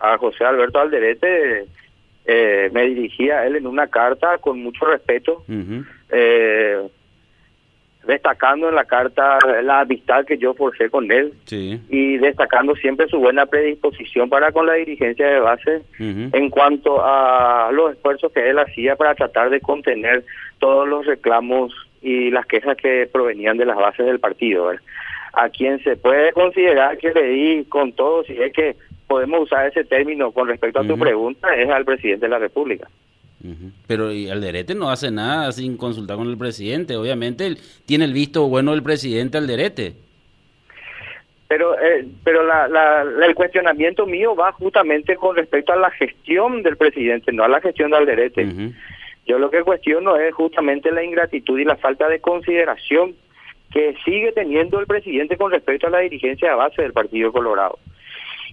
a José Alberto Alderete, eh, me dirigí a él en una carta con mucho respeto, eh, destacando en la carta la amistad que yo forcé con él y destacando siempre su buena predisposición para con la dirigencia de base en cuanto a los esfuerzos que él hacía para tratar de contener todos los reclamos y las quejas que provenían de las bases del partido. A quien se puede considerar que le di con todo, si es que podemos usar ese término con respecto a tu pregunta, es al presidente de la República. Pero y Alderete no hace nada sin consultar con el presidente. Obviamente él tiene el visto bueno del presidente Alderete. Pero, eh, pero la, el cuestionamiento mío va justamente con respecto a la gestión del presidente, no a la gestión de Alderete. Yo lo que cuestiono es justamente la ingratitud y la falta de consideración que sigue teniendo el presidente con respecto a la dirigencia de base del Partido Colorado.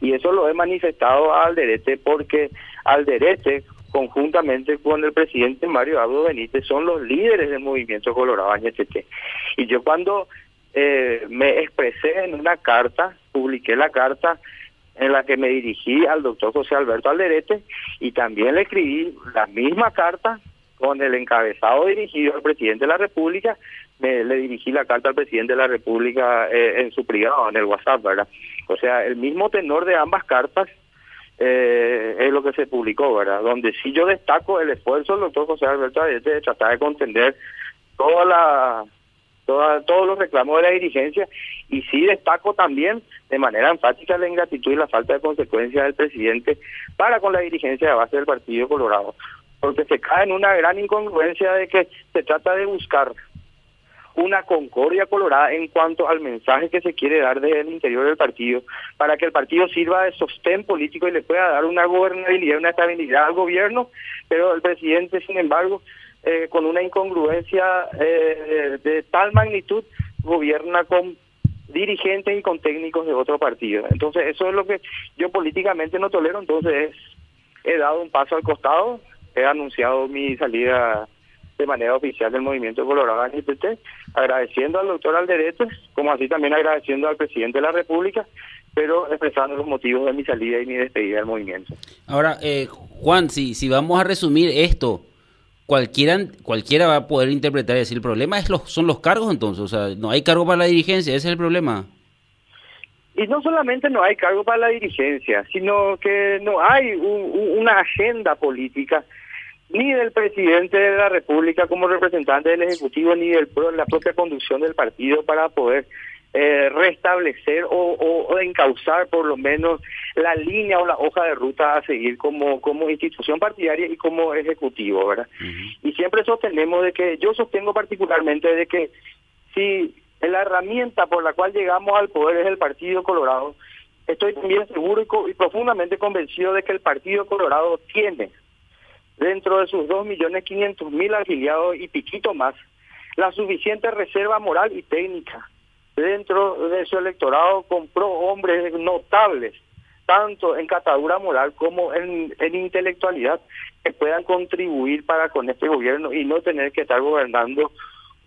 Y eso lo he manifestado a Alderete porque Alderete, conjuntamente con el presidente Mario Abdo Benítez, son los líderes del movimiento Colorado NTT. Y yo cuando eh, me expresé en una carta, publiqué la carta en la que me dirigí al doctor José Alberto Alderete y también le escribí la misma carta con el encabezado dirigido al presidente de la República, me, le dirigí la carta al presidente de la República eh, en su privado, en el WhatsApp, ¿verdad? O sea, el mismo tenor de ambas cartas eh, es lo que se publicó, ¿verdad? Donde sí yo destaco el esfuerzo del doctor José Alberto de tratar de contender toda la, toda, todos los reclamos de la dirigencia y sí destaco también de manera enfática la ingratitud y la falta de consecuencia del presidente para con la dirigencia de base del Partido Colorado, porque se cae en una gran incongruencia de que se trata de buscar una concordia colorada en cuanto al mensaje que se quiere dar desde el interior del partido, para que el partido sirva de sostén político y le pueda dar una gobernabilidad, una estabilidad al gobierno, pero el presidente, sin embargo, eh, con una incongruencia eh, de, tal magnitud, gobierna con dirigentes y con técnicos de otro partido. Entonces, eso es lo que yo políticamente no tolero, entonces he dado un paso al costado, he anunciado mi salida de manera oficial del movimiento Colorado NTT, agradeciendo al doctor Alderete, como así también agradeciendo al presidente de la República, pero expresando los motivos de mi salida y mi despedida del movimiento. Ahora, eh, Juan, si, si vamos a resumir esto, cualquiera, cualquiera va a poder interpretar y decir, el problema es los, son los cargos entonces, o sea, no hay cargo para la dirigencia, ese es el problema. Y no solamente no hay cargo para la dirigencia, sino que no hay una agenda política ni del presidente de la República como representante del Ejecutivo, ni de la propia conducción del partido para poder eh, restablecer o, o, encauzar por lo menos la línea o la hoja de ruta a seguir como, como institución partidaria y como ejecutivo, ¿verdad? Y siempre sostenemos de que, yo sostengo particularmente de que si la herramienta por la cual llegamos al poder es el Partido Colorado, estoy también seguro y, y profundamente convencido de que el Partido Colorado tiene dentro de sus 2.500.000 afiliados y piquito más, la suficiente reserva moral y técnica. Dentro de su electorado compró hombres notables, tanto en catadura moral como en, intelectualidad, que puedan contribuir para con este gobierno y no tener que estar gobernando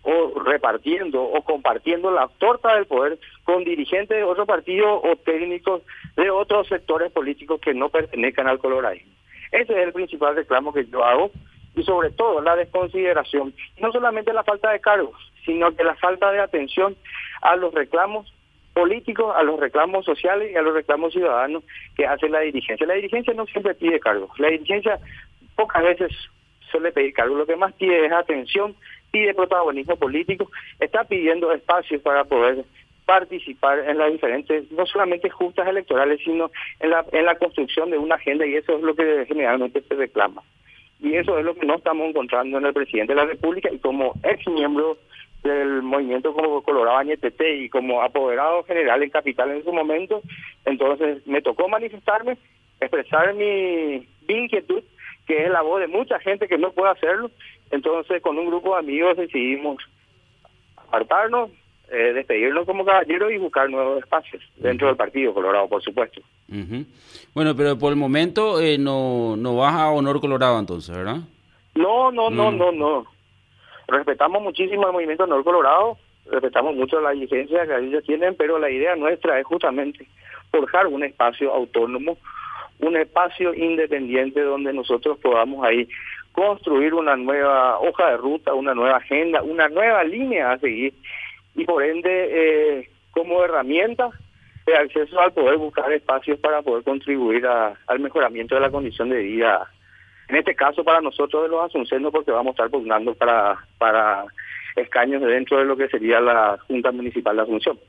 o repartiendo o compartiendo la torta del poder con dirigentes de otro partido o técnicos de otros sectores políticos que no pertenezcan al coloradismo. Ese es el principal reclamo que yo hago y sobre todo la desconsideración, no solamente la falta de cargos, sino que la falta de atención a los reclamos políticos, a los reclamos sociales y a los reclamos ciudadanos que hace la dirigencia. La dirigencia no siempre pide cargos, la dirigencia pocas veces suele pedir cargos, lo que más pide es atención, pide protagonismo político, está pidiendo espacios para poder participar en las diferentes, no solamente justas electorales, sino en la, en la construcción de una agenda y eso es lo que generalmente se reclama. Y eso es lo que no estamos encontrando en el presidente de la República y como ex miembro del movimiento como Colorado NTT y como apoderado general en Capital en su momento, entonces me tocó manifestarme, expresar mi inquietud, que es la voz de mucha gente que no puede hacerlo, entonces con un grupo de amigos decidimos apartarnos, eh, despedirnos como caballero y buscar nuevos espacios dentro del Partido Colorado, por supuesto. Bueno, pero por el momento eh, no, no vas a Honor Colorado entonces, ¿verdad? No, no, no, mm. no, no. Respetamos muchísimo el movimiento Honor Colorado, respetamos mucho la diligencia que ellos tienen, pero la idea nuestra es justamente forjar un espacio autónomo, un espacio independiente donde nosotros podamos ahí construir una nueva hoja de ruta, una nueva agenda, una nueva línea a seguir y por ende eh, como herramienta de acceso al poder buscar espacios para poder contribuir al mejoramiento de la condición de vida. En este caso para nosotros de los asuncenos porque vamos a estar pugnando para, para escaños dentro de lo que sería la Junta Municipal de Asunción.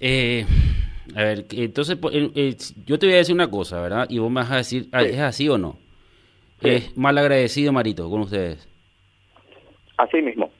eh, a ver, entonces eh, eh, yo te voy a decir una cosa, ¿verdad? Y vos me vas a decir, ah, ¿es así o no? Es mal agradecido, Marito, con ustedes. Así mismo.